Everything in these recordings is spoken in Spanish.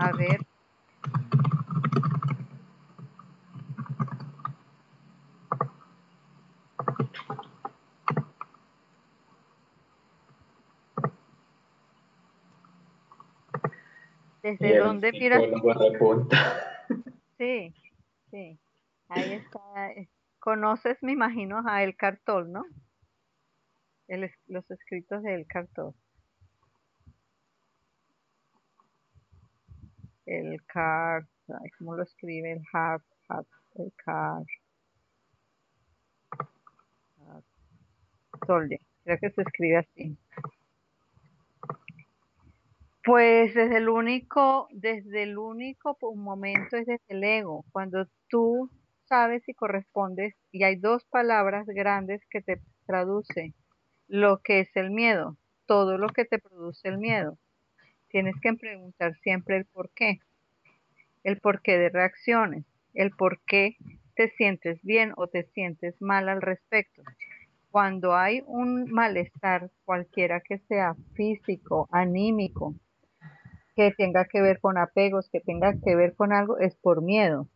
A ver. ¿Desde dónde miras? Sí, sí. Ahí está. eh, Conoces, me imagino, a El Cartol, ¿no? El los escritos de El Cartol. El Car, ¿cómo lo escribe? El Har- el Car. Creo que se escribe así. Pues desde el único, desde el único momento es desde el ego, cuando tú sabes y correspondes, y hay dos palabras grandes que te traduce lo que es el miedo, todo lo que te produce el miedo. Tienes que preguntar siempre el por qué, el porqué de reacciones, el por qué te sientes bien o te sientes mal al respecto. Cuando hay un malestar, cualquiera que sea físico, anímico, que tenga que ver con apegos, que tenga que ver con algo, es por miedo.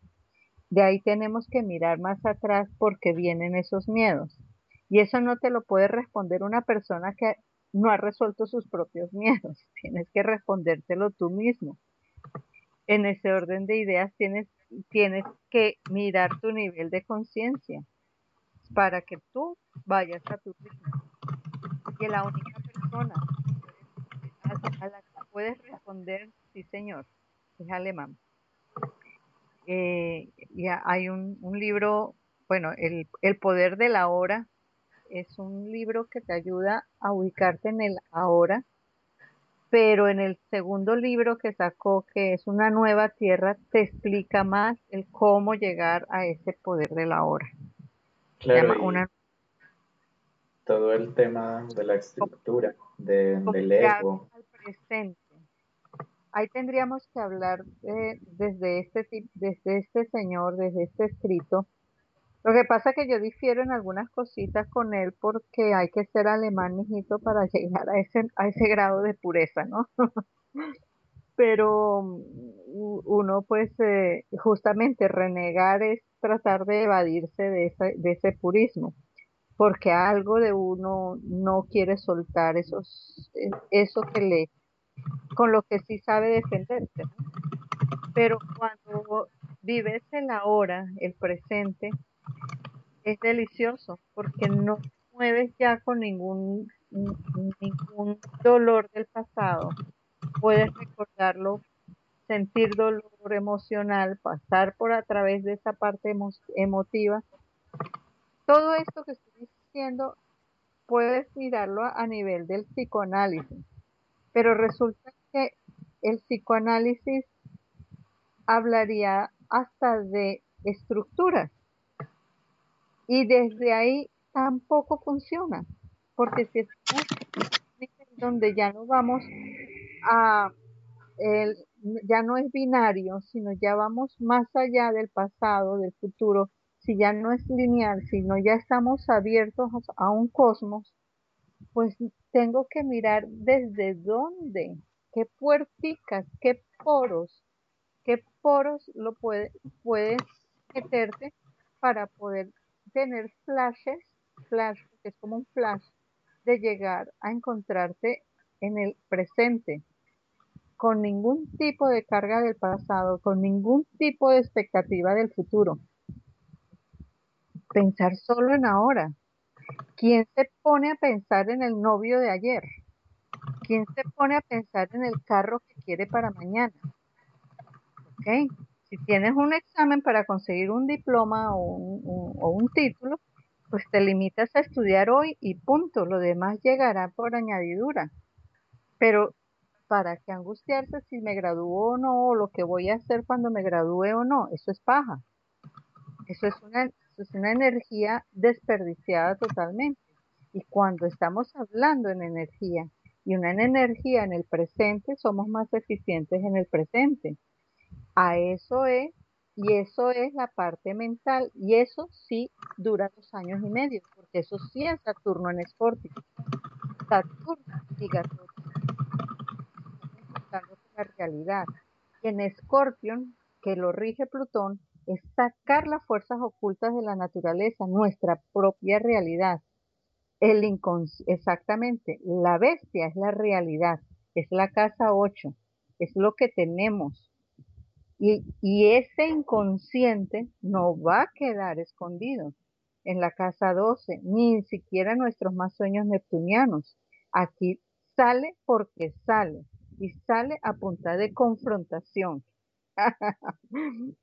De ahí tenemos que mirar más atrás porque vienen esos miedos. Y eso no te lo puede responder una persona que no ha resuelto sus propios miedos. Tienes que respondértelo tú mismo. En ese orden de ideas tienes, tienes que mirar tu nivel de conciencia para que tú vayas a tu ritmo. Que la única persona a la que puedes responder, sí señor, es alemán. Eh, ya hay un, un libro, bueno, el, el poder de la hora es un libro que te ayuda a ubicarte en el ahora, pero en el segundo libro que sacó, que es Una nueva tierra, te explica más el cómo llegar a ese poder de la hora. Se Claro, una todo el tema de la estructura, de- del ego. al presente. Ahí tendríamos que hablar eh, desde este desde este señor, desde este escrito. Lo que pasa es que yo difiero en algunas cositas con él porque hay que ser alemán, mijito, para llegar a ese, a ese grado de pureza, ¿no? Pero mm, uno, pues, eh, justamente renegar es tratar de evadirse de ese, de ese purismo, porque algo de uno no quiere soltar esos, eh, eso que le, con lo que sí sabe defenderse. Pero cuando vives el ahora, el presente, es delicioso porque no mueves ya con ningún, ningún dolor del pasado. Puedes recordarlo, sentir dolor emocional, pasar por a través de esa parte emo- emotiva. Todo esto que estoy diciendo puedes mirarlo a nivel del psicoanálisis, pero resulta que el psicoanálisis hablaría hasta de estructuras y desde ahí tampoco funciona, porque si nivel donde ya no vamos a, el, ya no es binario, sino ya vamos más allá del pasado, del futuro, si ya no es lineal, sino ya estamos abiertos a un cosmos, pues tengo que mirar desde dónde, qué puerticas, qué poros, qué poros lo puede, puedes meterte para poder tener flashes, flash, que es como un flash, de llegar a encontrarte en el presente, con ningún tipo de carga del pasado, con ningún tipo de expectativa del futuro. Pensar solo en ahora. ¿Quién se pone a pensar en el novio de ayer? ¿Quién se pone a pensar en el carro que quiere para mañana? ¿Ok? Si tienes un examen para conseguir un diploma o un, o un título, pues te limitas a estudiar hoy y punto, lo demás llegará por añadidura. Pero ¿para qué angustiarse si me gradúo o no, o lo que voy a hacer cuando me gradúe o no? Eso es paja. Eso es una energía desperdiciada totalmente. Y cuando estamos hablando en energía y una energía en el presente, somos más eficientes en el presente. A eso es, y eso es la parte mental, y eso sí dura dos años y medio, porque eso sí es Saturno en Escorpio. Saturno obligatorio la realidad. En Escorpión, que lo rige Plutón, es sacar las fuerzas ocultas de la naturaleza, nuestra propia realidad. El exactamente, la bestia es la realidad, es la casa 8, es lo que tenemos. Y, ese inconsciente no va a quedar escondido en la casa 12, ni siquiera nuestros más sueños neptunianos. Aquí sale porque sale y sale a punta de confrontación.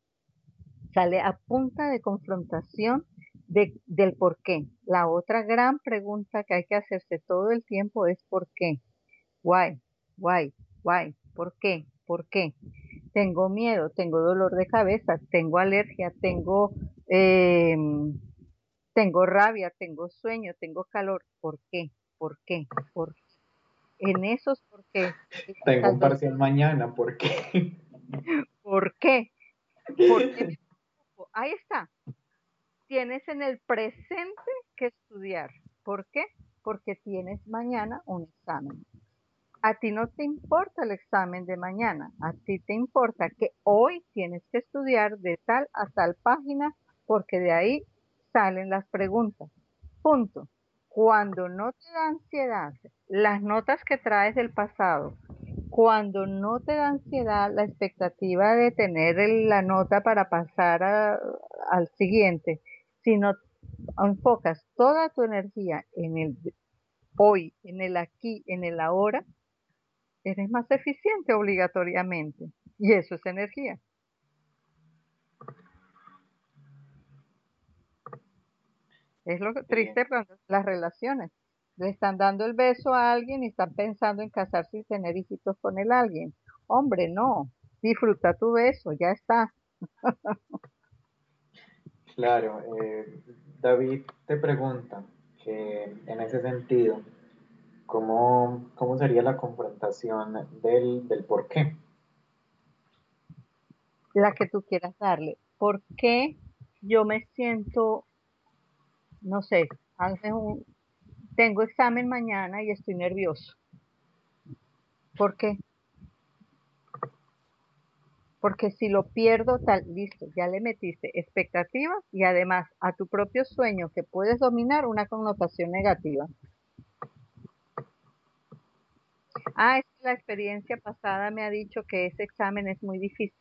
sale a punta de confrontación del por qué. La otra gran pregunta que hay que hacerse todo el tiempo es ¿por qué? Why, why, why, ¿por qué? ¿Por qué? Tengo miedo, tengo dolor de cabeza, tengo alergia, tengo, em, tengo rabia, tengo sueño, tengo calor. ¿Por qué? ¿Por qué? ¿Por qué? En esos por qué. Tengo un parcial mañana, ¿por qué? ¿Por qué? ¿Por qué? Ahí está tienes en el presente que estudiar. ¿Por qué? Porque tienes mañana un examen. A ti no te importa el examen de mañana, a ti te importa que hoy tienes que estudiar de tal a tal página porque de ahí salen las preguntas. Punto. Cuando no te da ansiedad las notas que traes del pasado, cuando no te da ansiedad la expectativa de tener la nota para pasar al siguiente, si no enfocas toda tu energía en el hoy, en el aquí, en el ahora, eres más eficiente obligatoriamente. Y eso es energía. Es lo triste cuando las relaciones. Le están dando el beso a alguien y están pensando en casarse y tener hijitos con el alguien. Hombre, no. Disfruta tu beso, ya está. Claro, eh, David te pregunta que en ese sentido, ¿cómo, cómo sería la confrontación del, del por qué? La que tú quieras darle. ¿Por qué yo me siento, no sé, un, tengo examen mañana y estoy nervioso? ¿Por qué? porque si lo pierdo, tal, listo, ya le metiste expectativas y además a tu propio sueño que puedes dominar una connotación negativa. Ah, es que la experiencia pasada me ha dicho que ese examen es muy difícil.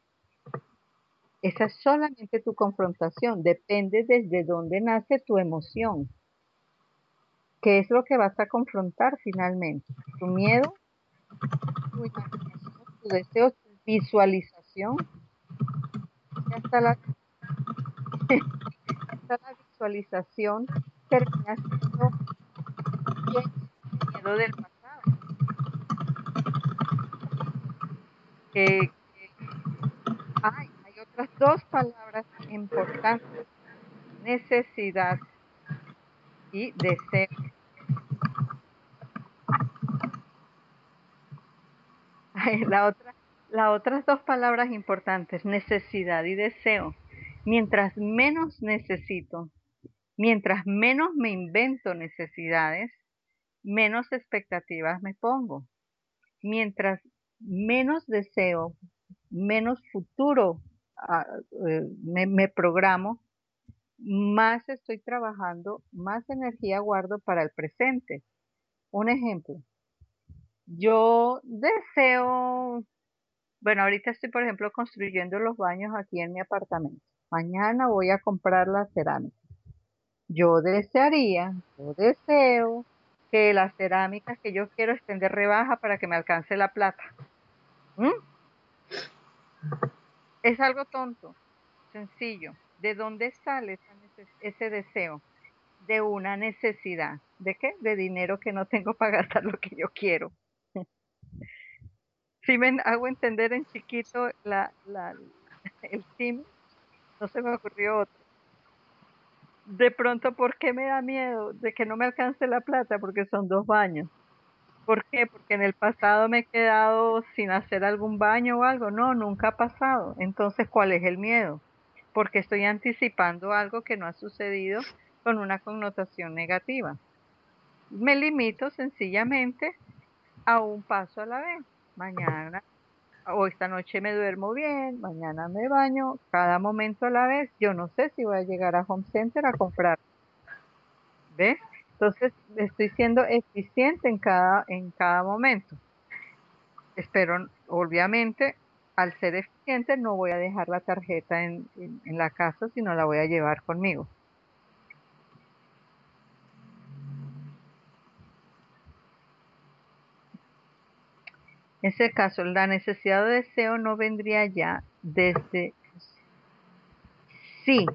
Esa es solamente tu confrontación, depende desde dónde nace tu emoción. ¿Qué es lo que vas a confrontar finalmente? ¿Tu miedo? ¿Tu imaginación? ¿Tu deseo? ¿Tu visualización? hasta la, la visualización termina siendo miedo del pasado. Hay, hay otras dos palabras importantes, necesidad y deseo. La otra las otras dos palabras importantes, necesidad y deseo. Mientras menos necesito, mientras menos me invento necesidades, menos expectativas me pongo. Mientras menos deseo, menos futuro ah, eh, me, me programo, más estoy trabajando, más energía guardo para el presente. Un ejemplo, yo deseo bueno, ahorita estoy, por ejemplo, construyendo los baños aquí en mi apartamento. Mañana voy a comprar la cerámica. Yo desearía, yo deseo que las cerámicas que yo quiero estén de rebaja para que me alcance la plata. ¿Mm? Es algo tonto, sencillo. ¿De dónde sale ese deseo? de una necesidad. ¿De qué? De dinero que no tengo para gastar lo que yo quiero. si me hago entender en chiquito la, la, el sim, no se me ocurrió otro. De pronto, ¿por qué me da miedo de que no me alcance la plata? Porque son dos baños. ¿Por qué? Porque en el pasado me he quedado sin hacer algún baño o algo. No, nunca ha pasado. Entonces, ¿cuál es el miedo? Porque estoy anticipando algo que no ha sucedido con una connotación negativa. Me limito sencillamente a un paso a la vez. Mañana o esta noche me duermo bien, mañana me baño, cada momento a la vez. Yo no sé si voy a llegar a Home Center a comprar. ¿Ves? Entonces, estoy siendo eficiente en cada, en cada momento. Espero, obviamente, al ser eficiente, no voy a dejar la tarjeta en, en la casa, sino la voy a llevar conmigo. En ese caso, la necesidad de deseo no vendría ya desde... Sí,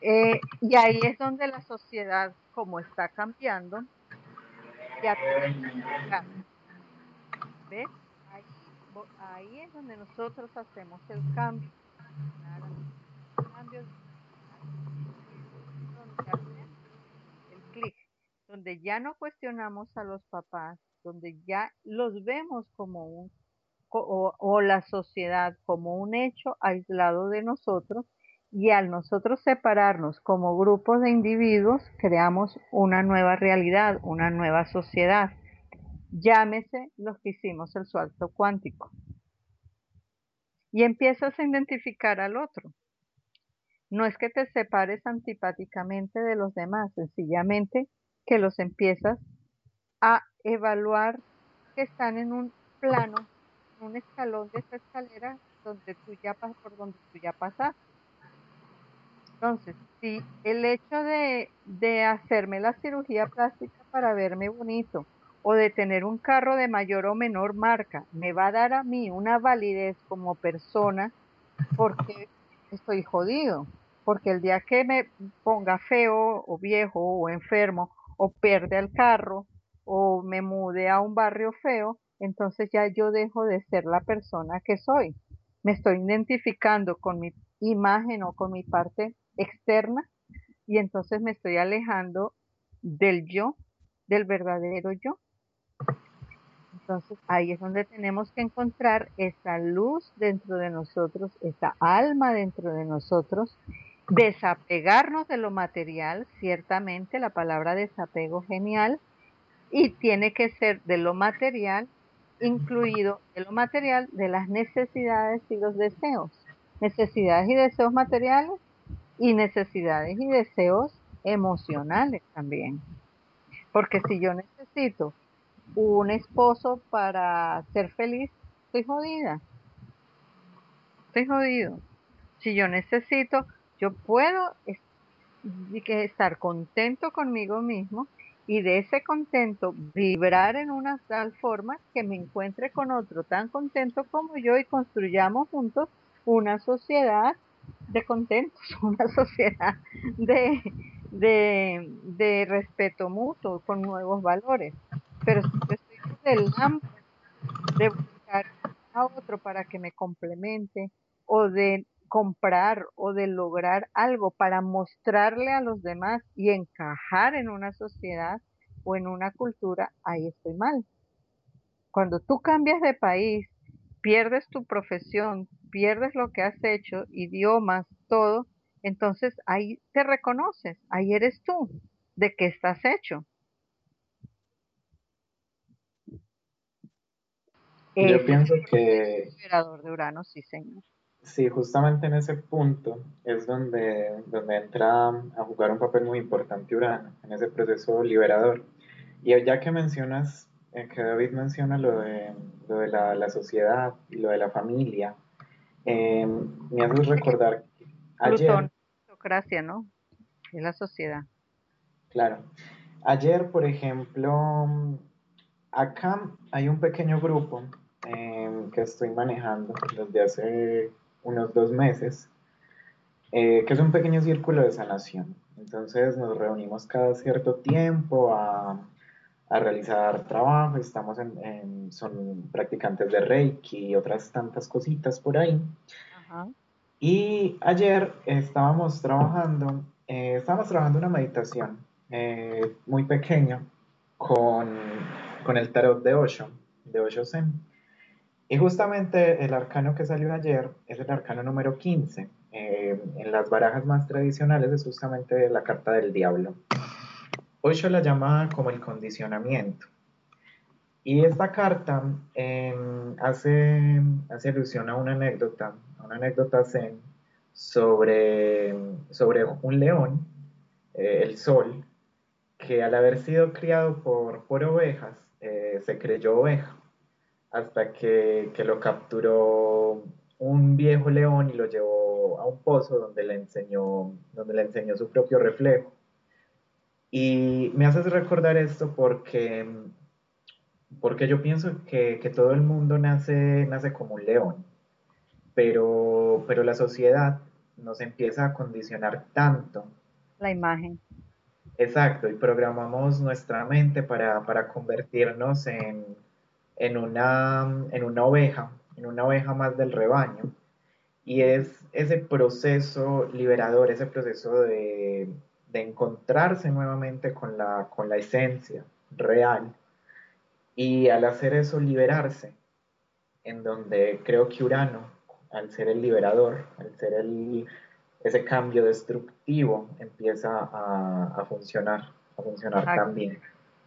eh, y ahí es donde la sociedad, como está cambiando, ya ¿ves? Ahí, es donde nosotros hacemos el cambio el clic, donde ya no cuestionamos a los papás, donde ya los vemos como un, o la sociedad como un hecho aislado de nosotros y al nosotros separarnos como grupos de individuos, creamos una nueva realidad, una nueva sociedad. Llámese los que hicimos el salto cuántico. Y empiezas a identificar al otro. No es que te separes antipáticamente de los demás, sencillamente que los empiezas a evaluar que están en un plano, en un escalón de esa escalera donde tú ya por donde tú ya pasaste entonces, si el hecho de, de hacerme la cirugía plástica para verme bonito o de tener un carro de mayor o menor marca me va a dar a mí una validez como persona porque estoy jodido. Porque el día que me ponga feo o viejo o enfermo o pierde el carro o me mude a un barrio feo, entonces ya yo dejo de ser la persona que soy. Me estoy identificando con mi imagen o con mi parte externa y entonces me estoy alejando del yo, del verdadero yo. Entonces ahí es donde tenemos que encontrar esa luz dentro de nosotros, esa alma dentro de nosotros, desapegarnos de lo material, ciertamente la palabra desapego genial, y tiene que ser de lo material, incluido de lo material, de las necesidades y los deseos. Necesidades y deseos materiales y necesidades y deseos emocionales también. Porque si yo necesito un esposo para ser feliz, estoy jodida. Estoy jodido. Si yo necesito, yo puedo estar contento conmigo mismo y de ese contento vibrar en una tal forma que me encuentre con otro tan contento como yo y construyamos juntos una sociedad de contentos, una sociedad de, de, respeto mutuo, con nuevos valores. Pero si estoy del hambre de buscar a otro para que me complemente, o de comprar o de lograr algo para mostrarle a los demás y encajar en una sociedad o en una cultura, ahí estoy mal. Cuando tú cambias de país, pierdes tu profesión, pierdes lo que has hecho, idiomas, todo, entonces ahí te reconoces, ahí eres tú, de qué estás hecho. Yo pienso que... Liberador de Urano, sí, señor. Sí, justamente en ese punto es donde, donde entra a jugar un papel muy importante Urano, en ese proceso liberador. Y ya que mencionas, eh, que David menciona lo de, lo de la, la, sociedad y lo de la familia, eh, me hace recordar ayer... Plutocracia, ¿no? Es la sociedad. Claro. Ayer, por ejemplo, acá hay un pequeño grupo eh, que estoy manejando desde hace unos dos meses, eh, que es un pequeño círculo de sanación. Entonces nos reunimos cada cierto tiempo a, realizar trabajo, estamos en, son practicantes de Reiki y otras tantas cositas por ahí. Y ayer estábamos trabajando, eh, estábamos trabajando una meditación eh, muy pequeña con, con, el tarot de Osho, de Osho Zen. Y justamente el arcano que salió ayer es el arcano número 15. Eh, en las barajas más tradicionales es justamente la carta del diablo. Osho la llama como el condicionamiento. Y esta carta em, hace, hace alusión a una anécdota, una anécdota zen sobre, sobre un león, eh, el sol, que al haber sido criado por, por ovejas, eh, se creyó oveja hasta que, lo capturó un viejo león y lo llevó a un pozo donde le enseñó, donde le enseñó su propio reflejo. Y me haces recordar esto porque, porque yo pienso que, todo el mundo nace, nace como un león, pero, pero la sociedad nos empieza a condicionar tanto. La imagen. Exacto, y programamos nuestra mente para, para convertirnos en, en una, en una oveja, en una oveja más del rebaño. Y es ese proceso liberador, ese proceso de, encontrarse nuevamente con la, con la esencia real. Y al hacer eso, liberarse, en donde creo que Urano, al ser el liberador, al ser el, ese cambio destructivo, empieza a, funcionar, a funcionar también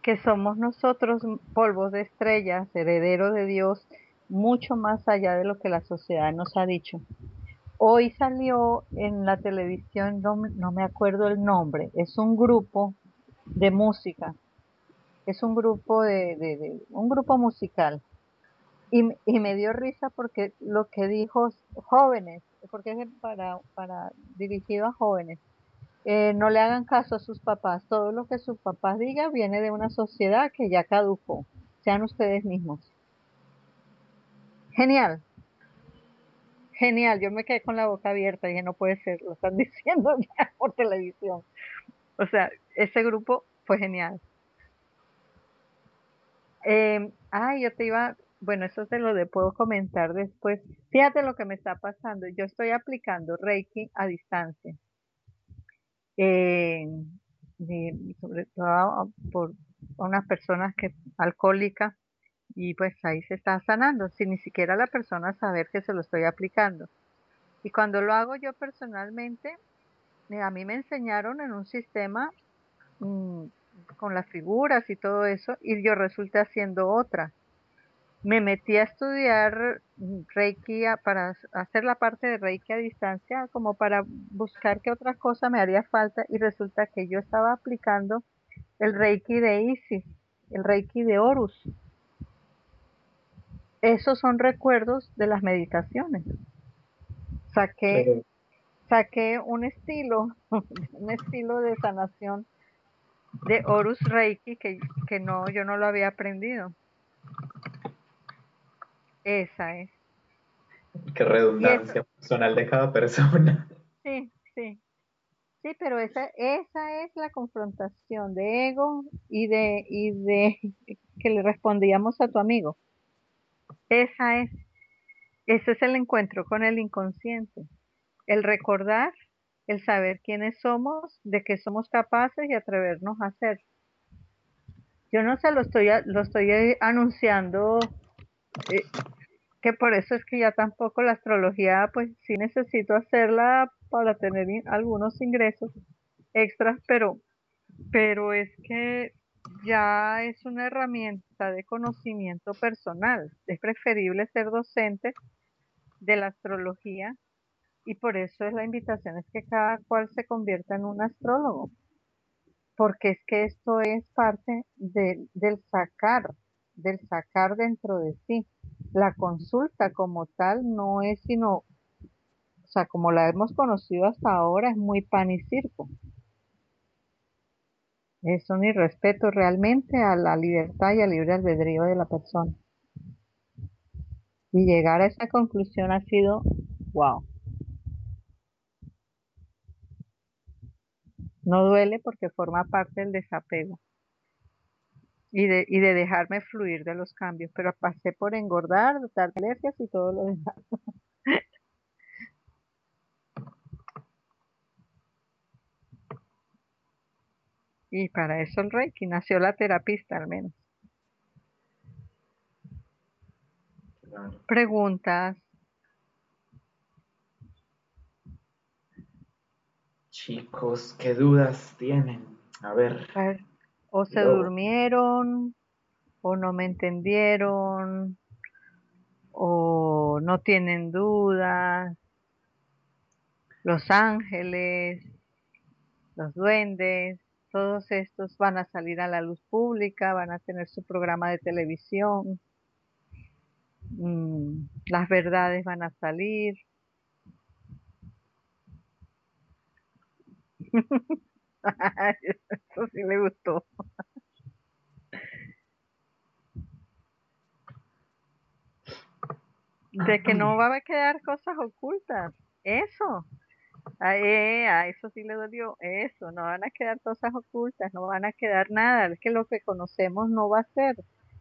que somos nosotros polvos de estrellas, herederos de Dios, mucho más allá de lo que la sociedad nos ha dicho. Hoy salió en la televisión, no, me acuerdo el nombre, es un grupo de música, es un grupo de, un grupo musical. Y, y, me dio risa porque lo que dijo jóvenes, porque es para, para dirigido a jóvenes, eh, no le hagan caso a sus papás. Todo lo que sus papás digan viene de una sociedad que ya caducó. Sean ustedes mismos. Genial. Genial. Yo me quedé con la boca abierta dije, no puede ser, lo están diciendo ya por televisión. O sea, ese grupo fue genial. Eh, ay, yo te iba, bueno, eso te lo de, puedo comentar después. Fíjate lo que me está pasando. Yo estoy aplicando Reiki a distancia eh, sobre todo por unas personas que alcohólicas y pues ahí se está sanando sin ni siquiera la persona saber que se lo estoy aplicando. Y cuando lo hago yo personalmente, a mí me enseñaron en un sistema mm, con las figuras y todo eso y yo resulté haciendo otra me metí a estudiar Reiki para hacer la parte de Reiki a distancia, como para buscar qué otra cosa me haría falta y resulta que yo estaba aplicando el Reiki de Isis, el Reiki de Horus. Esos son recuerdos de las meditaciones. Saqué, saqué un estilo, un estilo de sanación de Horus Reiki que, que no, yo no lo había aprendido. Esa es. Qué redundancia personal de cada persona. Sí, sí. Sí, pero esa, esa es la confrontación de ego y de, y de que le respondíamos a tu amigo. Esa es, ese es el encuentro con el inconsciente. El recordar, el saber quiénes somos, de qué somos capaces y atrevernos a hacer. Yo no sé, lo estoy, lo estoy anunciando eh, que por eso es que ya tampoco la astrología, pues sí necesito hacerla para tener algunos ingresos extras, pero, pero es que ya es una herramienta de conocimiento personal. Es preferible ser docente de la astrología y por eso es la invitación es que cada cual se convierta en un astrólogo, porque es que esto es parte del sacar, del sacar dentro de sí la consulta como tal no es sino, o sea, como la hemos conocido hasta ahora, es muy pan y circo. Es un irrespeto realmente a la libertad y al libre albedrío de la persona. Y llegar a esa conclusión ha sido, wow. No duele porque forma parte del desapego y de, y de dejarme fluir de los cambios, pero pasé por engordar, dar alergias y todo lo demás. y para eso el Reiki nació la terapista al menos. Preguntas. Chicos, ¿qué dudas tienen? A ver. O se durmieron, o no me entendieron, o no tienen dudas. Los ángeles, los duendes, todos estos van a salir a la luz pública, van a tener su programa de televisión, mm, las verdades van a salir. Eso sí me gustó. De que no va a quedar cosas ocultas. Eso. A, eh, a eso sí le dolió. Eso. No van a quedar cosas ocultas. No van a quedar nada. Es que lo que conocemos no va a ser.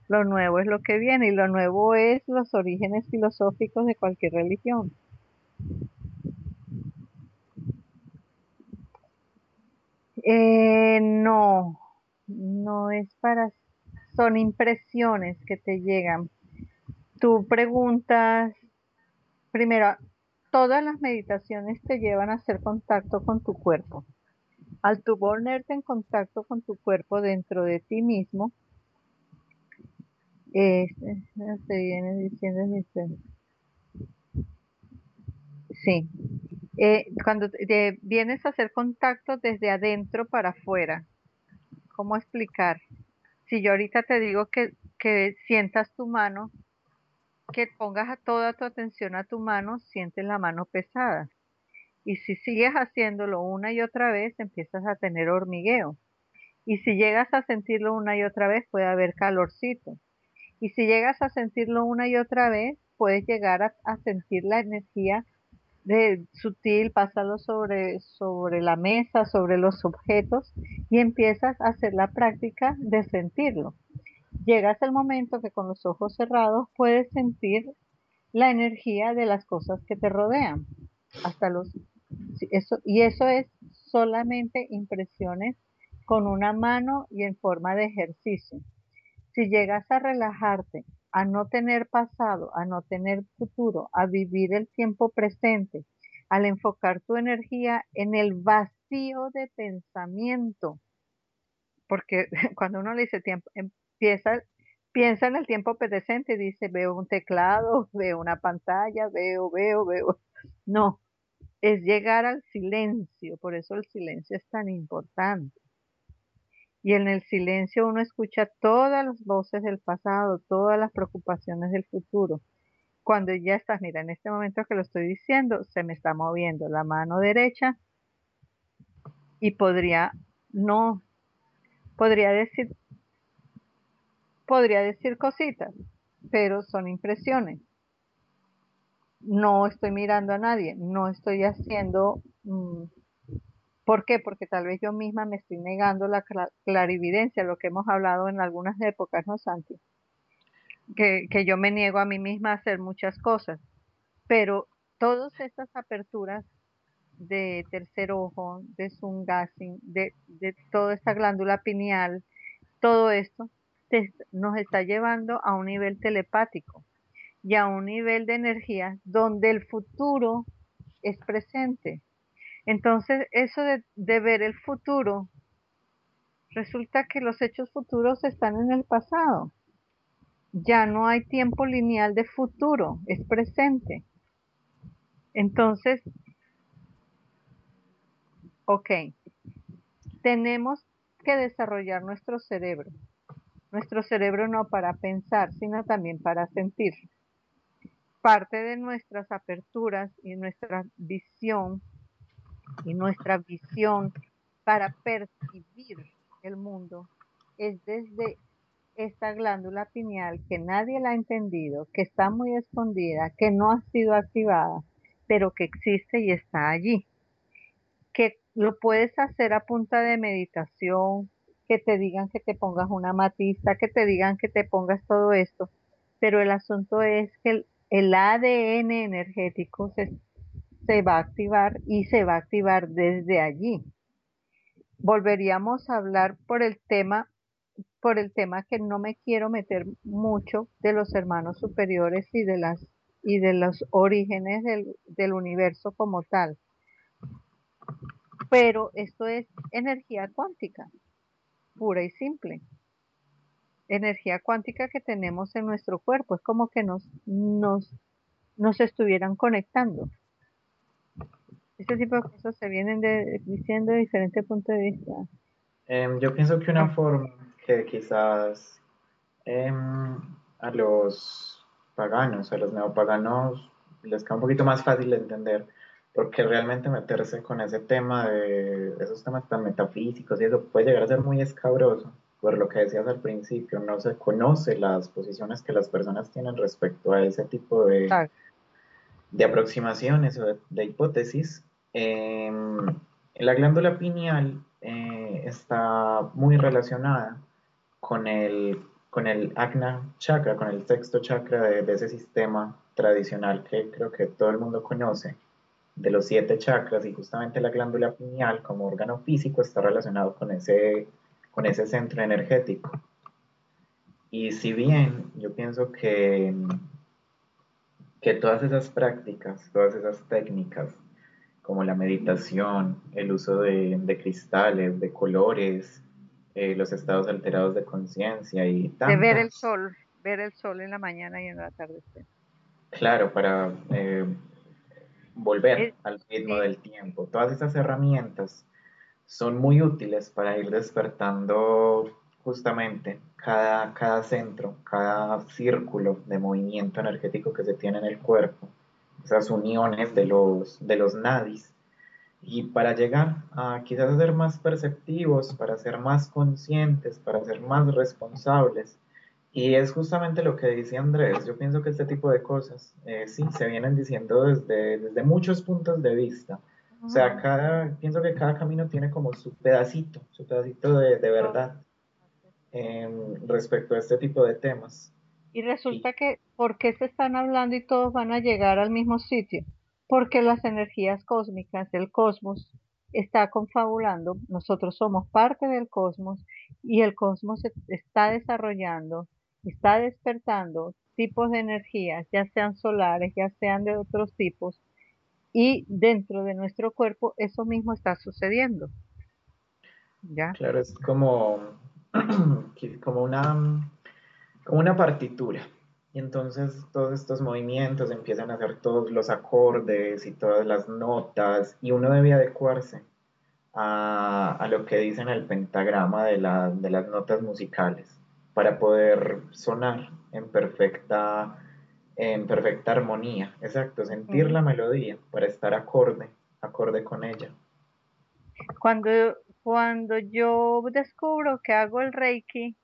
Lo nuevo es lo que viene. Y lo nuevo es los orígenes filosóficos de cualquier religión. Eh, no, no es para, son impresiones que te llegan. Tú preguntas, primero, todas las meditaciones te llevan a hacer contacto con tu cuerpo. Al tú ponerte en contacto con tu cuerpo dentro de ti mismo, eh, se viene diciendo, sí, eh, cuando vienes a hacer contacto desde adentro para afuera, ¿cómo explicar? Si yo ahorita te digo que, que sientas tu mano, que pongas toda tu atención a tu mano, sientes la mano pesada. Y si sigues haciéndolo una y otra vez, empiezas a tener hormigueo. Y si llegas a sentirlo una y otra vez, puede haber calorcito. Y si llegas a sentirlo una y otra vez, puedes llegar a sentir la energía sutil, pásalo sobre, sobre la mesa, sobre los objetos y empiezas a hacer la práctica de sentirlo. Llegas al momento que con los ojos cerrados puedes sentir la energía de las cosas que te rodean. Hasta los y eso es solamente impresiones con una mano y en forma de ejercicio. Si llegas a relajarte a no tener pasado, a no tener futuro, a vivir el tiempo presente, al enfocar tu energía en el vacío de pensamiento. Porque cuando uno le dice tiempo, empieza, piensa en el tiempo presente dice, veo un teclado, veo una pantalla, veo, veo, veo. No, es llegar al silencio, por eso el silencio es tan importante y en el silencio uno escucha todas las voces del pasado, todas las preocupaciones del futuro. Cuando ya estás, mira, en este momento que lo estoy diciendo, se me está moviendo la mano derecha y podría, no, podría decir, podría decir cositas, pero son impresiones. No estoy mirando a nadie, no estoy haciendo mm, ¿Por qué? Porque tal vez yo misma me estoy negando la clarividencia, lo que hemos hablado en algunas épocas, ¿no, Santi? Que, yo me niego a mí misma a hacer muchas cosas. Pero todas estas aperturas de tercer ojo, de Zungassing, de, de toda esta glándula pineal, todo esto nos está llevando a un nivel telepático y a un nivel de energía donde el futuro es presente. Entonces, eso de, ver el futuro, resulta que los hechos futuros están en el pasado. Ya no hay tiempo lineal de futuro, es presente. Entonces, ok, tenemos que desarrollar nuestro cerebro. Nuestro cerebro no para pensar, sino también para sentir. Parte de nuestras aperturas y nuestra visión y nuestra visión para percibir el mundo es desde esta glándula pineal que nadie la ha entendido, que está muy escondida, que no ha sido activada, pero que existe y está allí. Que lo puedes hacer a punta de meditación, que te digan que te pongas una matista, que te digan que te pongas todo esto, pero el asunto es que el, ADN energético se, va a activar y se va a activar desde allí. Volveríamos a hablar por el tema por el tema que no me quiero meter mucho de los hermanos superiores y de las y de los orígenes del universo como tal. Pero esto es energía cuántica, pura y simple. Energía cuántica que tenemos en nuestro cuerpo. Es como que nos, nos, nos estuvieran conectando. Este tipo de cosas se vienen diciendo de diferentes puntos de vista. Em, yo pienso que una forma que quizás em, a los paganos, a los neopaganos, les queda un poquito más fácil de entender, porque realmente meterse con ese tema de esos temas tan metafísicos y eso puede llegar a ser muy escabroso, por lo que decías al principio, no se conoce las posiciones que las personas tienen respecto a ese tipo de, de aproximaciones o de, hipótesis. Em, la glándula pineal eh, está muy relacionada con el, con el Agna chakra, con el sexto chakra de, ese sistema tradicional que creo que todo el mundo conoce, de los siete chakras, y justamente la glándula pineal como órgano físico está relacionado con ese, con ese centro energético. Y si bien yo pienso que, que todas esas prácticas, todas esas técnicas, como la meditación, el uso de, de cristales, de colores, eh, los estados alterados de conciencia y De ver el sol, ver el sol en la mañana y en la tarde. Claro, para eh, volver al ritmo del tiempo. Todas esas herramientas son muy útiles para ir despertando justamente cada, cada centro, cada círculo de movimiento energético que se tiene en el cuerpo, esas uniones de los, de los nadis y para llegar a quizás ser más perceptivos, para ser más conscientes, para ser más responsables. Y es justamente lo que dice Andrés. Yo pienso que este tipo de cosas, eh, sí, se vienen diciendo desde, desde muchos puntos de vista. O sea, cada, pienso que cada camino tiene como su pedacito, su pedacito de, de verdad em, respecto a este tipo de temas. Y resulta que, ¿por qué se están hablando y todos van a llegar al mismo sitio? porque las energías cósmicas del cosmos está confabulando, nosotros somos parte del cosmos y el cosmos está desarrollando, está despertando tipos de energías, ya sean solares, ya sean de otros tipos, y dentro de nuestro cuerpo eso mismo está sucediendo. ¿Ya? Claro, es como, como, una, como una partitura y entonces todos estos movimientos empiezan a hacer todos los acordes y todas las notas y uno debe adecuarse a, lo que dicen el pentagrama de, de las notas musicales para poder sonar en perfecta, en perfecta armonía. Exacto, sentir la melodía para estar acorde, acorde con ella. Cuando, cuando yo descubro que hago el Reiki,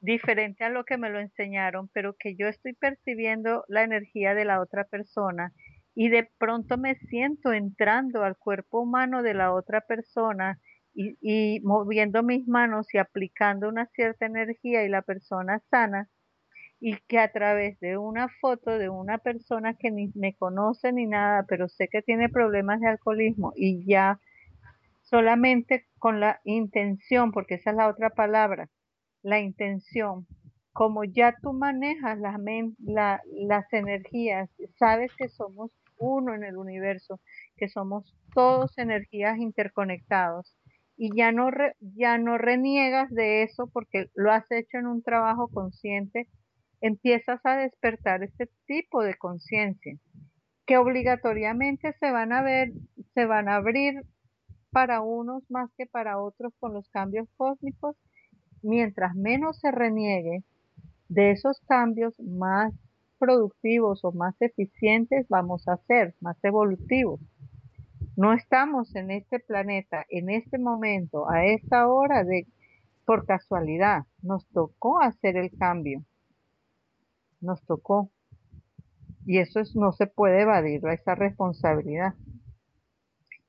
diferente a lo que me lo enseñaron, pero que yo estoy percibiendo la energía de la otra persona y de pronto me siento entrando al cuerpo humano de la otra persona y, moviendo mis manos y aplicando una cierta energía y la persona sana y que a través de una foto de una persona que ni me conoce ni nada, pero sé que tiene problemas de alcoholismo y ya solamente con la intención, porque esa es la otra palabra, la intención. Como ya tú manejas las, las energías, sabes que somos uno en el universo, que somos todos energías interconectados y ya no, ya no reniegas de eso porque lo has hecho en un trabajo consciente, empiezas a despertar este tipo de conciencia que obligatoriamente se van a ver, se van a abrir para unos más que para otros con los cambios cósmicos mientras menos se reniegue de esos cambios, más productivos o más eficientes vamos a ser, más evolutivos. No estamos en este planeta, en este momento, a esta hora de por casualidad. Nos tocó hacer el cambio. Nos tocó. Y eso es, no se puede evadir esa responsabilidad.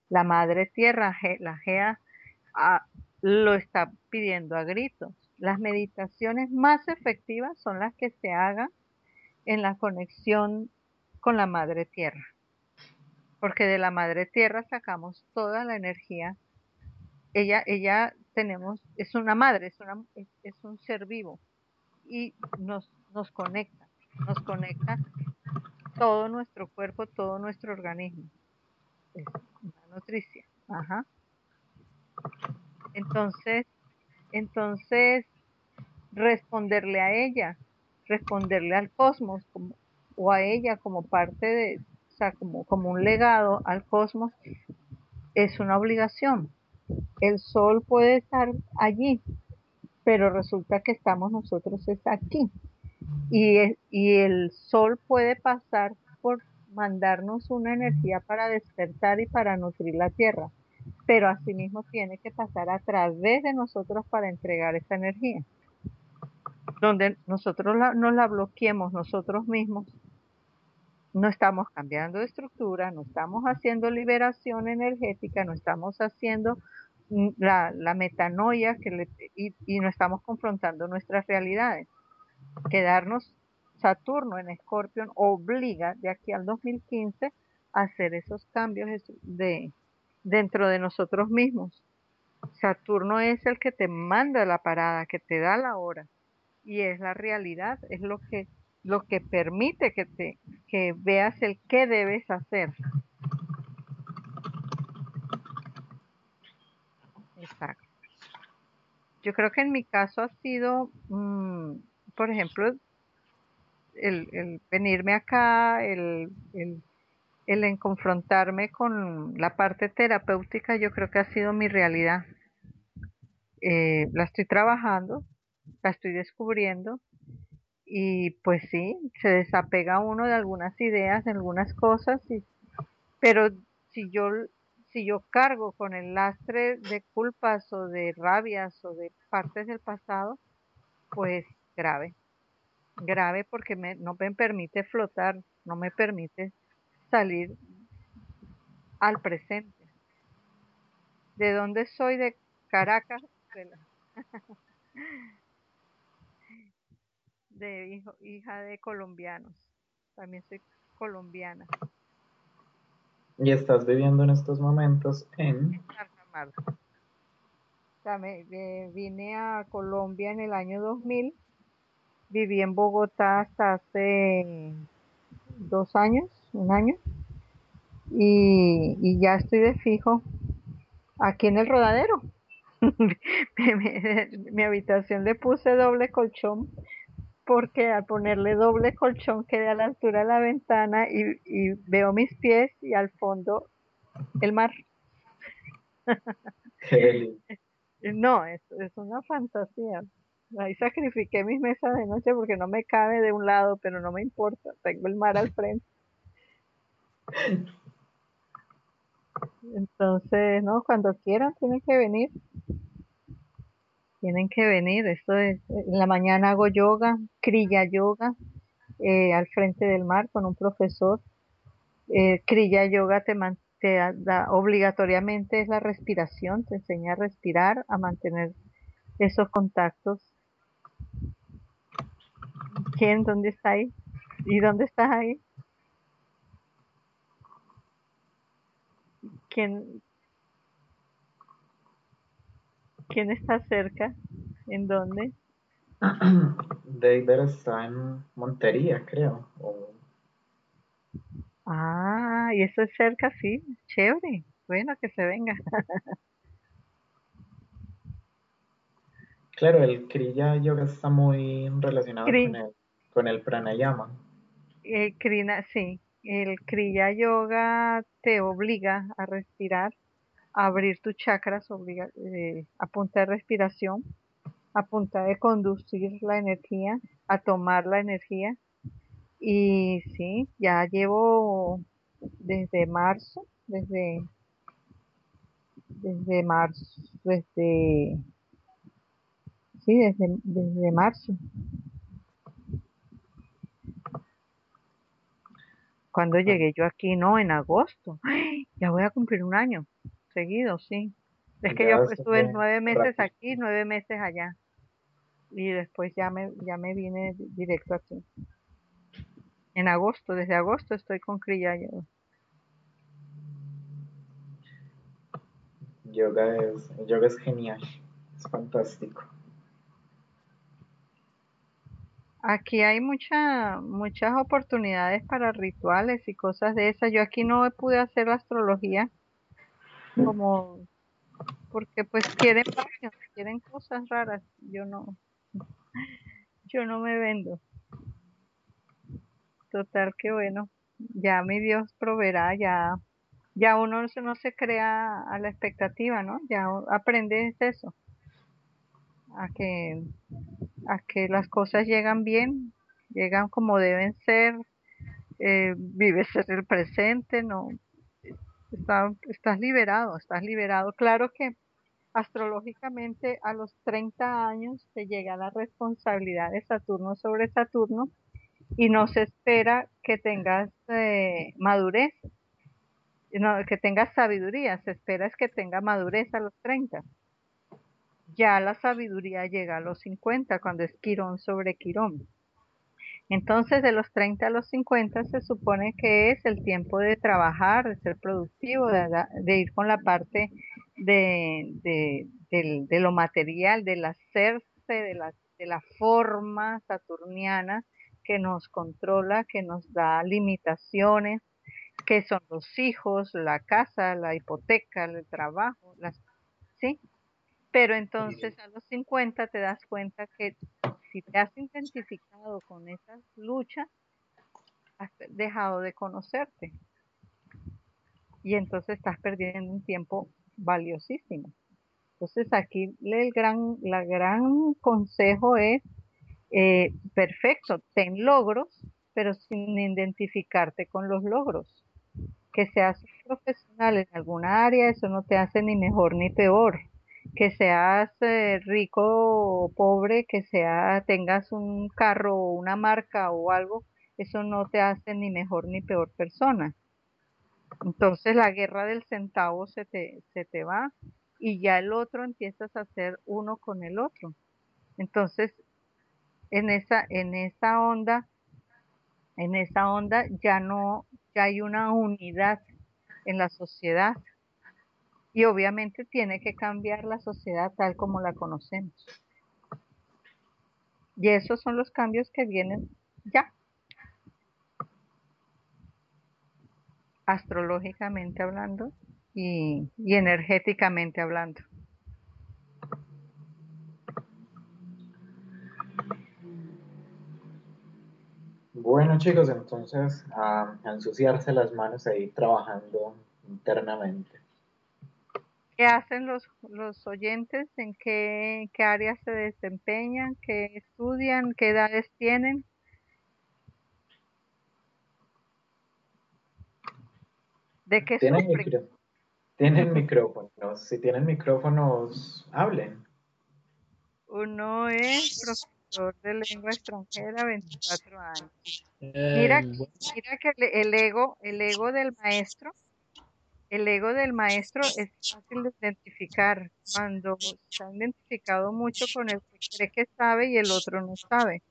La madre tierra, la GEA, lo está pidiendo a gritos. Las meditaciones más efectivas son las que se hagan en la conexión con la madre tierra. Porque de la madre tierra sacamos toda la energía. Ella, ella tenemos, es una madre, es, una, es, un ser vivo y nos, nos conecta, nos conecta todo nuestro cuerpo, todo nuestro organismo. Es una nutricia. Ajá. Entonces, entonces, responderle a ella, responderle al cosmos como, o a ella como parte de, sea, como, como un legado al cosmos, es una obligación. El sol puede estar allí, pero resulta que estamos nosotros es aquí. Y, y el sol puede pasar por mandarnos una energía para despertar y para nutrir la tierra pero asimismo tiene que pasar a través de nosotros para entregar esa energía. Donde nosotros no la bloqueemos nosotros mismos, no estamos cambiando de estructura, no estamos haciendo liberación energética, no estamos haciendo mm, la, metanoia que y, y no estamos confrontando nuestras realidades. Quedarnos Saturno en Escorpión obliga de aquí al 2015 a hacer esos cambios de, dentro de nosotros mismos. Saturno es el que te manda la parada, que te da la hora. Y es la realidad, es lo que, lo que permite que, te, que veas el qué debes hacer. Exacto. Yo creo que en mi caso ha sido, mm, por ejemplo, el, el, venirme acá, el, el el en confrontarme con la parte terapéutica yo creo que ha sido mi realidad. Eh, la estoy trabajando, la estoy descubriendo y pues sí, se desapega uno de algunas ideas, de algunas cosas, y, pero si yo, si yo cargo con el lastre de culpas o de rabias o de partes del pasado, pues grave, grave porque me, no me permite flotar, no me permite salir al presente. ¿De dónde soy? De Caracas, de hijo, hija de colombianos. También soy colombiana. Y estás viviendo en estos momentos en... Santa Marta. me, vine a Colombia en el año 2000. Viví en Bogotá hasta hace dos años un año, y, ya estoy de fijo aquí en el rodadero. mi, habitación le puse doble colchón porque al ponerle doble colchón quedé a la altura de la ventana y, veo mis pies y al fondo el mar. no, es, es una fantasía. Ahí sacrifiqué mis mesas de noche porque no me cabe de un lado, pero no me importa. Tengo el mar al frente. Entonces, no, cuando quieran tienen que venir. Tienen que venir. Esto es, en la mañana hago yoga, kriya yoga, eh, al frente del mar con un profesor. Eh, kriya yoga te, da, obligatoriamente es la respiración, te enseña a respirar, a mantener esos contactos. ¿Quién? ¿Dónde está ahí? ¿Y dónde estás ahí? ¿Quién, quién está cerca? ¿En dónde? David está en Montería, creo. Ah, y eso es cerca, sí, chévere. Bueno, que se venga. claro, el Kriya Yoga está muy relacionado con, el, con el pranayama. Eh, Krina, sí, el Kriya Yoga te obliga a respirar, abrir tus chakras obliga, eh, a punta de respiración, a punta de conducir la energía, a tomar la energía. Y sí, ya llevo desde marzo, desde, desde marzo, desde, sí, desde, desde marzo Cuando llegué yo aquí? No, en agosto. Ya voy a cumplir un año seguido, sí. Es que yo estuve nueve meses aquí, nueve meses allá. Y después ya me, ya me vine directo aquí. En agosto, desde agosto estoy con Kriya. Yoga es, yoga es genial, es fantástico. Aquí hay mucha, muchas oportunidades para rituales y cosas de esas. Yo aquí no pude hacer astrología como porque pues quieren quieren cosas raras. Yo no, yo no me vendo. Total que bueno, ya mi Dios proveerá, ya, ya uno no se crea a la expectativa, ¿no? Ya aprendes eso, a que a que las cosas llegan bien, llegan como deben ser, eh, vives el presente, no, estás liberado, estás liberado. Claro que astrológicamente a los 30 años te llega la responsabilidad de Saturno sobre Saturno y no se espera que tengas eh, madurez, no, que tengas sabiduría, se espera es que tenga madurez a los 30 ya la sabiduría llega a los 50 cuando es Quirón sobre Quirón. Entonces de los 30 a los 50 se supone que es el tiempo de trabajar, de ser productivo, de, ir con la parte de, de, lo material, del hacerse, de la, de la forma saturniana que nos controla, que nos da limitaciones, que son los hijos, la casa, la hipoteca, el trabajo, las, ¿sí? Pero entonces a los 50 te das cuenta que si te has identificado con esas luchas, has dejado de conocerte. Y entonces estás perdiendo un tiempo valiosísimo. Entonces aquí el gran, la gran consejo es, eh, perfecto, ten logros, pero sin identificarte con los logros. Que seas profesional en alguna área, eso no te hace ni mejor ni peor que seas eh, rico o pobre, que sea, tengas un carro o una marca o algo, eso no te hace ni mejor ni peor persona. Entonces la guerra del centavo se te, se te va y ya el otro empiezas a ser uno con el otro. Entonces, en esa, en esa onda, en esa onda ya no, ya hay una unidad en la sociedad y obviamente tiene que cambiar la sociedad tal como la conocemos. Y esos son los cambios que vienen ya. Astrológicamente hablando y, y energéticamente hablando. Bueno chicos, entonces a ensuciarse las manos ir trabajando internamente. ¿Qué hacen los, los oyentes? ¿En qué, qué áreas se desempeñan? ¿Qué estudian? ¿Qué edades tienen? ¿De qué ¿Tienen, tienen micrófonos. Si tienen micrófonos, hablen. Uno es profesor de lengua extranjera, 24 años. Mira, eh, mira que el ego, el ego del maestro el ego del maestro es fácil de identificar cuando se ha identificado mucho con el que cree que sabe y el otro no sabe.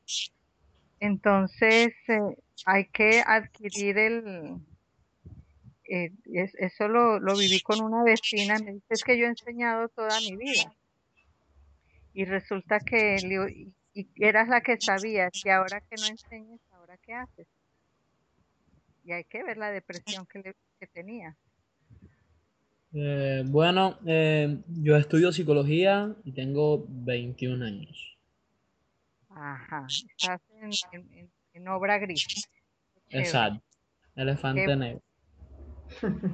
Entonces eh, hay que adquirir el... Eh, eso lo, viví con una vecina, me dice es que yo he enseñado toda mi vida. Y resulta que y, eras la que sabías y ahora que no enseñas, ahora qué haces. Y hay que ver la depresión que, que tenía. Eh, bueno, eh, yo estudio psicología y tengo 21 años. Ajá, estás en, obra gris. Exacto, elefante negro.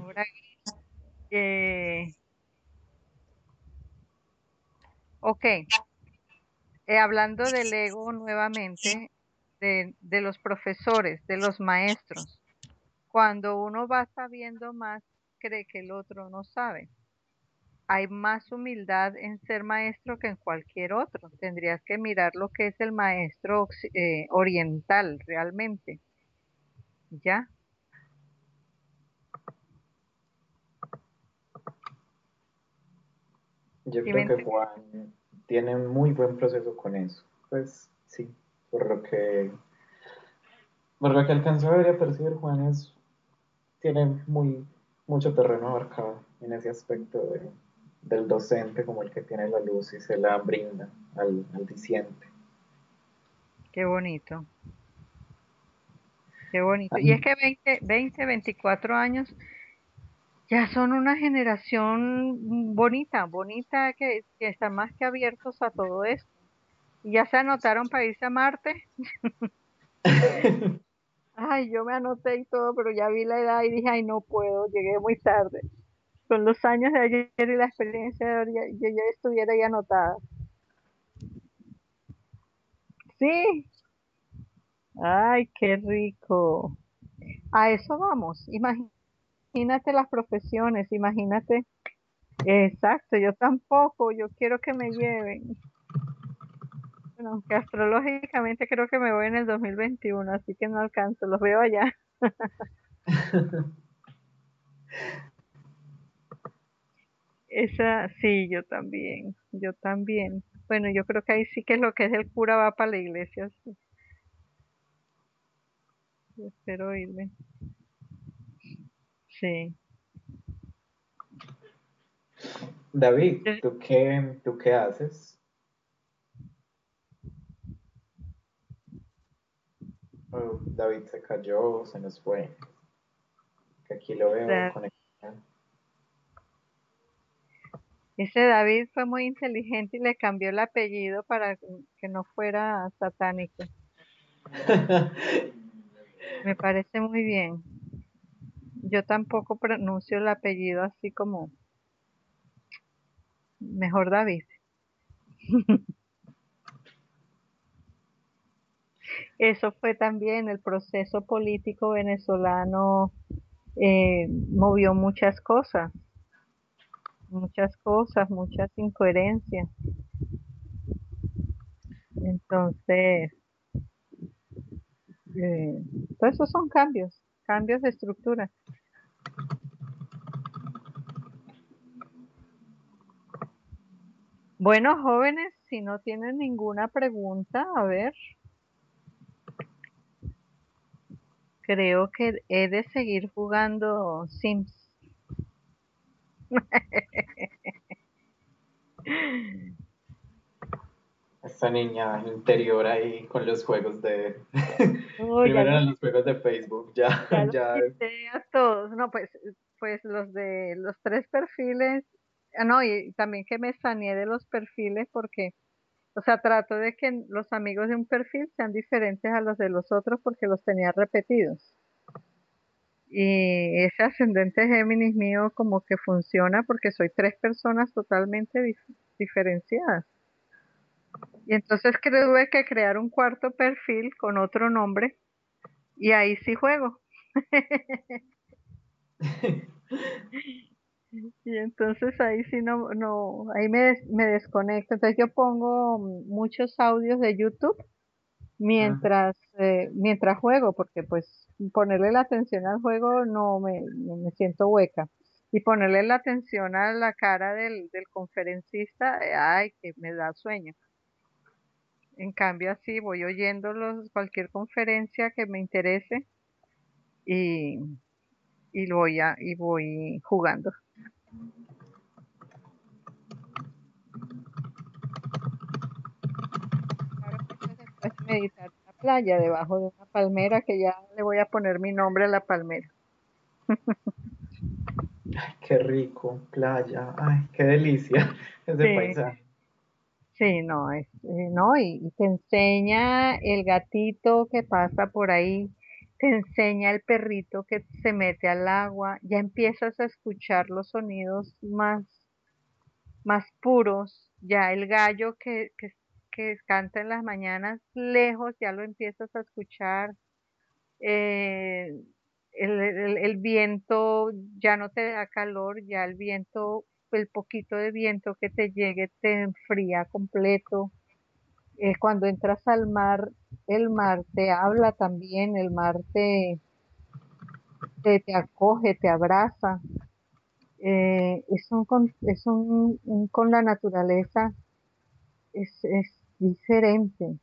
Obra gris. Eh, ok, hablando del ego nuevamente, de, de los profesores, de los maestros, cuando uno va sabiendo más cree que el otro no sabe. Hay más humildad en ser maestro que en cualquier otro. Tendrías que mirar lo que es el maestro eh, oriental realmente. ¿Ya? Yo creo que Juan tiene muy buen proceso con eso. Pues sí, por lo que por lo que alcanzó a ver a percibir Juan es tiene muy mucho terreno abarcado en ese aspecto del docente como el que tiene la luz y se la brinda al, al diciente. Qué bonito. Qué bonito. Y es que 20, 20, 24 años ya son una generación bonita, bonita que, que están más que abiertos a todo esto. ¿Ya se anotaron para irse a Marte? ay, yo me anoté y todo, pero ya vi la edad y dije, ay, no puedo, llegué muy tarde. Con los años de ayer y la experiencia de hoy, yo ya estuviera ahí anotada. Sí. Ay, qué rico. A eso vamos. Imagínate las profesiones, imagínate. Exacto, yo tampoco, yo quiero que me lleven. Bueno, aunque astrológicamente creo que me voy en el 2021, así que no alcanzo, los veo allá. Esa, sí, yo también, yo también. Bueno, yo creo que ahí sí que es lo que es el cura va para la iglesia. Sí. espero irme. Sí. David, ¿tú qué, ¿tú qué haces? Oh, David se cayó, se nos fue. Que aquí lo veo conectado. Ese David fue muy inteligente y le cambió el apellido para que no fuera satánico. Me parece muy bien. Yo tampoco pronuncio el apellido así como mejor David. Eso fue también el proceso político venezolano, eh, movió muchas cosas, muchas cosas, muchas incoherencias. Entonces, eh, pues esos son cambios, cambios de estructura. Bueno, jóvenes, si no tienen ninguna pregunta, a ver. Creo que he de seguir jugando Sims. Esta niña interior ahí con los juegos de... Primero eran los juegos de Facebook, ya... ya, a todos, no, pues, pues los de los tres perfiles, ah, no, y también que me saneé de los perfiles porque o sea, trato de que los amigos de un perfil sean diferentes a los de los otros porque los tenía repetidos. Y ese ascendente Géminis mío como que funciona porque soy tres personas totalmente diferenciadas. Y entonces tuve que crear un cuarto perfil con otro nombre y ahí sí juego. Y entonces ahí sí no, no, ahí me, me desconecto. Entonces yo pongo muchos audios de YouTube mientras, eh, mientras juego, porque pues ponerle la atención al juego no me, me siento hueca. Y ponerle la atención a la cara del, del conferencista, ay, que me da sueño. En cambio así voy oyendo cualquier conferencia que me interese y, y voy, a, y voy jugando. Ahora meditar en la playa, debajo de una palmera, que ya le voy a poner mi nombre a la palmera. Ay, qué rico, playa, ay, qué delicia ese sí. paisaje. Sí, no, es, eh, no, y, y, te enseña el gatito que pasa por ahí, te enseña el perrito que se mete al agua, ya empiezas a escuchar los sonidos más, más puros, ya el gallo que, que, que canta en las mañanas lejos, ya lo empiezas a escuchar, eh, el, el, el viento ya no te da calor, ya el viento, el poquito de viento que te llegue te enfría completo. Cuando entras al mar, el mar te habla también, el mar te, te, acoge, te abraza. eh, es, un, con, es un, con la naturaleza, es, es diferente.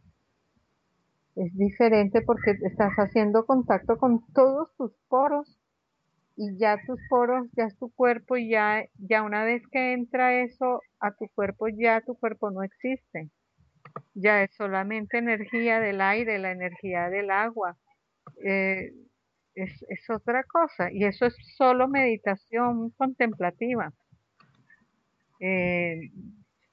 Es diferente porque estás haciendo contacto con todos tus poros y ya tus poros, ya es tu cuerpo y ya, ya una vez que entra eso a tu cuerpo, ya tu cuerpo no existe. Ya es solamente energía del aire, la energía del agua. Eh, es, es, otra cosa y eso es solo meditación contemplativa. Eh,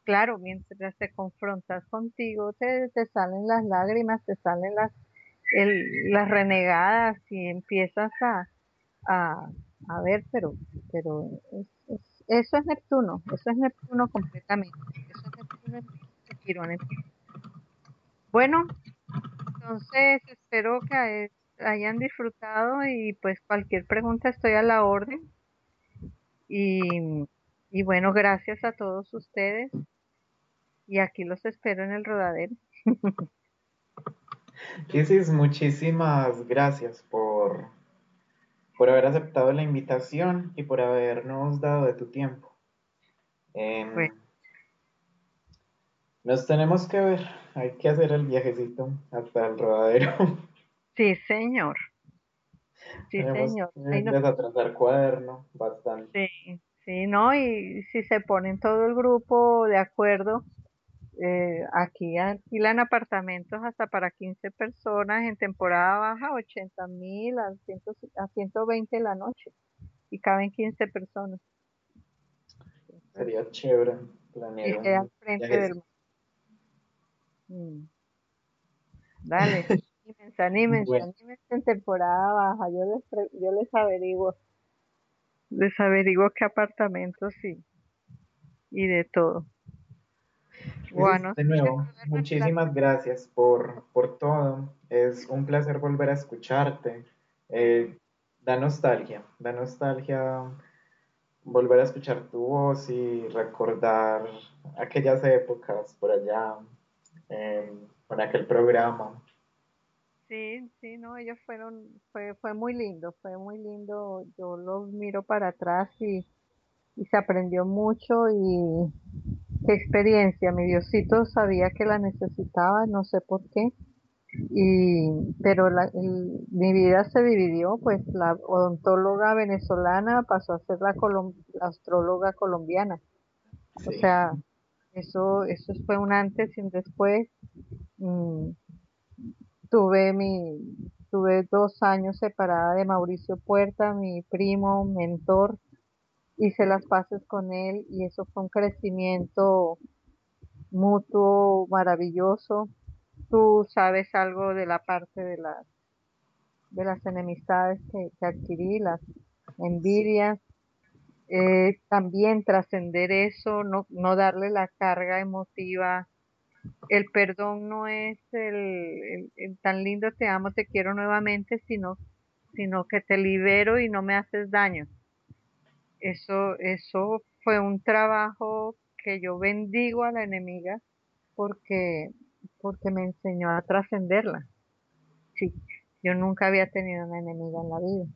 claro, mientras te confrontas contigo, te, te salen las lágrimas, te salen las, las renegadas y empiezas a, a, a ver, pero, pero es, eso es Neptuno, eso es Neptuno completamente. Eso es Neptuno en Bueno, entonces espero que hayan disfrutado y pues cualquier pregunta estoy a la orden. Y, y bueno, gracias a todos ustedes y aquí los espero en el rodadero. Isis, muchísimas gracias por, por haber aceptado la invitación y por habernos dado de tu tiempo. Em, nos tenemos que ver, hay que hacer el viajecito hasta el rodadero. Sí, señor. Sí, señor. Que desatrasar cuaderno, bastante. Sí, sí, ¿no? Y si se ponen todo el grupo de acuerdo, eh, aquí alquilan apartamentos hasta para 15 personas en temporada baja, 80 mil a, a 120 la noche y caben 15 personas. Sería chévere planear. Y al frente del mm. Dale, anímense, anímense, anímense en temporada baja. Yo les, yo les averiguo, les averiguo qué apartamentos y, y de todo. Bueno, de nuevo, muchísimas gracias por, por, todo. Es un placer volver a escucharte. Eh, da nostalgia, da nostalgia volver a escuchar tu voz y recordar aquellas épocas por allá, con aquel programa. Sí, sí, no, ellos fueron, fue, fue muy lindo, fue muy lindo. Yo los miro para atrás y, y se aprendió mucho y qué experiencia. Mi Diosito sabía que la necesitaba, no sé por qué. Y, pero la, mi vida se dividió, pues la odontóloga venezolana pasó a ser la, astróloga colombiana. O sea, eso, eso fue un antes y un después. Mm, tuve mi, tuve dos años separada de Mauricio Puerta, mi primo, mentor, hice las paces con él y eso fue un crecimiento mutuo maravilloso. Tú sabes algo de la parte de las de las enemistades que, adquirí, las envidias, eh, también trascender eso, no, no darle la carga emotiva. El perdón no es el, el, tan lindo te amo, te quiero nuevamente, sino, sino que te libero y no me haces daño eso, eso fue un trabajo que yo bendigo a la enemiga porque, porque me enseñó a trascenderla. Sí, yo nunca había tenido una enemiga en la vida.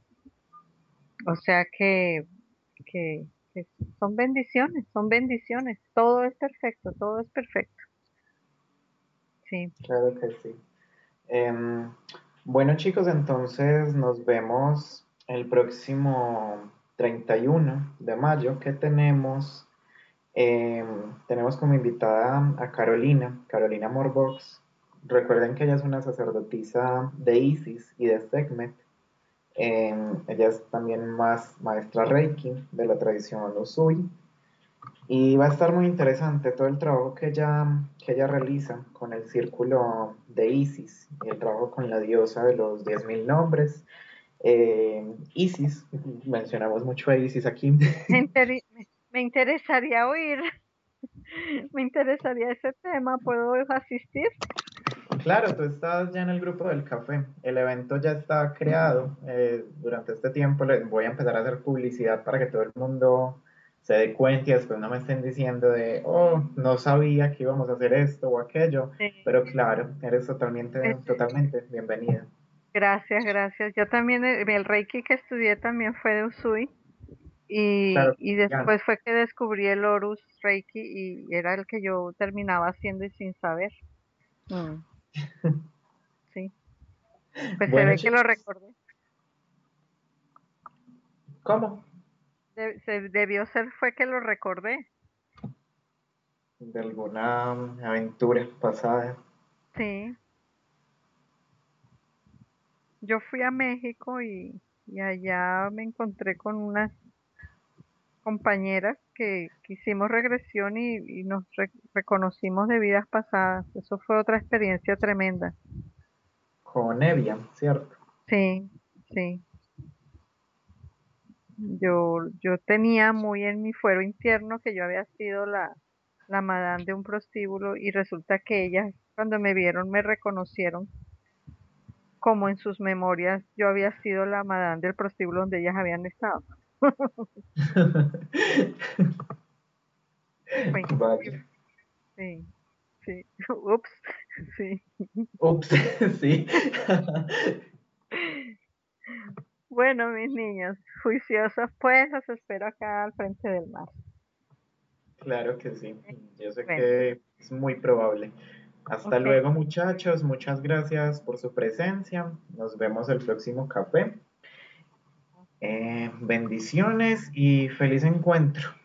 O sea que, que, son bendiciones, son bendiciones. Todo es perfecto, todo es perfecto. Sí. Claro que sí. Em, bueno chicos, entonces nos vemos el próximo 31 de mayo que tenemos, em, tenemos como invitada a Carolina, Carolina Morbox. Recuerden que ella es una sacerdotisa de Isis y de Sekhmet. Em, ella es también más maestra Reiki de la tradición Usui. Y va a estar muy interesante todo el trabajo que ella, que ella realiza con el círculo de Isis y el trabajo con la diosa de los 10.000 nombres eh, Isis, mencionamos mucho a Isis aquí. Me, interesaría oír, me interesaría ese tema, ¿puedo asistir? Claro, tú estás ya en el grupo del café, el evento ya está creado, eh, durante este tiempo les voy a empezar a hacer publicidad para que todo el mundo se dé cuenta y después no me estén diciendo de, oh, no sabía que íbamos a hacer esto o aquello, pero claro, eres totalmente, totalmente bienvenida. Gracias, gracias. Yo también, eh, el Reiki que estudié también fue de Usui Y, y después fue que descubrí el Horus Reiki y era el que yo terminaba haciendo y sin saber. Mm. Sí. Pues se ve que lo recordé. ¿Cómo? se debió ser fue que lo recordé. De alguna aventura pasada. Sí. Yo fui a México y, allá me encontré con unas compañeras que, hicimos regresión y, nos reconocimos de vidas pasadas. Eso fue otra experiencia tremenda. Con Evia, ¿cierto? Sí, sí. Yo, yo tenía muy en mi fuero interno que yo había sido la, la madame de un prostíbulo y resulta que ellas cuando me vieron me reconocieron como en sus memorias yo había sido la madame del prostíbulo donde ellas habían estado. Sí, sí. Ups, sí. Ups, sí. Bueno, mis niños, juiciosos pues, los espero acá al frente del mar. Claro que sí, yo sé que es muy probable. Hasta luego muchachos, muchas gracias por su presencia, nos vemos el próximo café. Eh, bendiciones y feliz encuentro.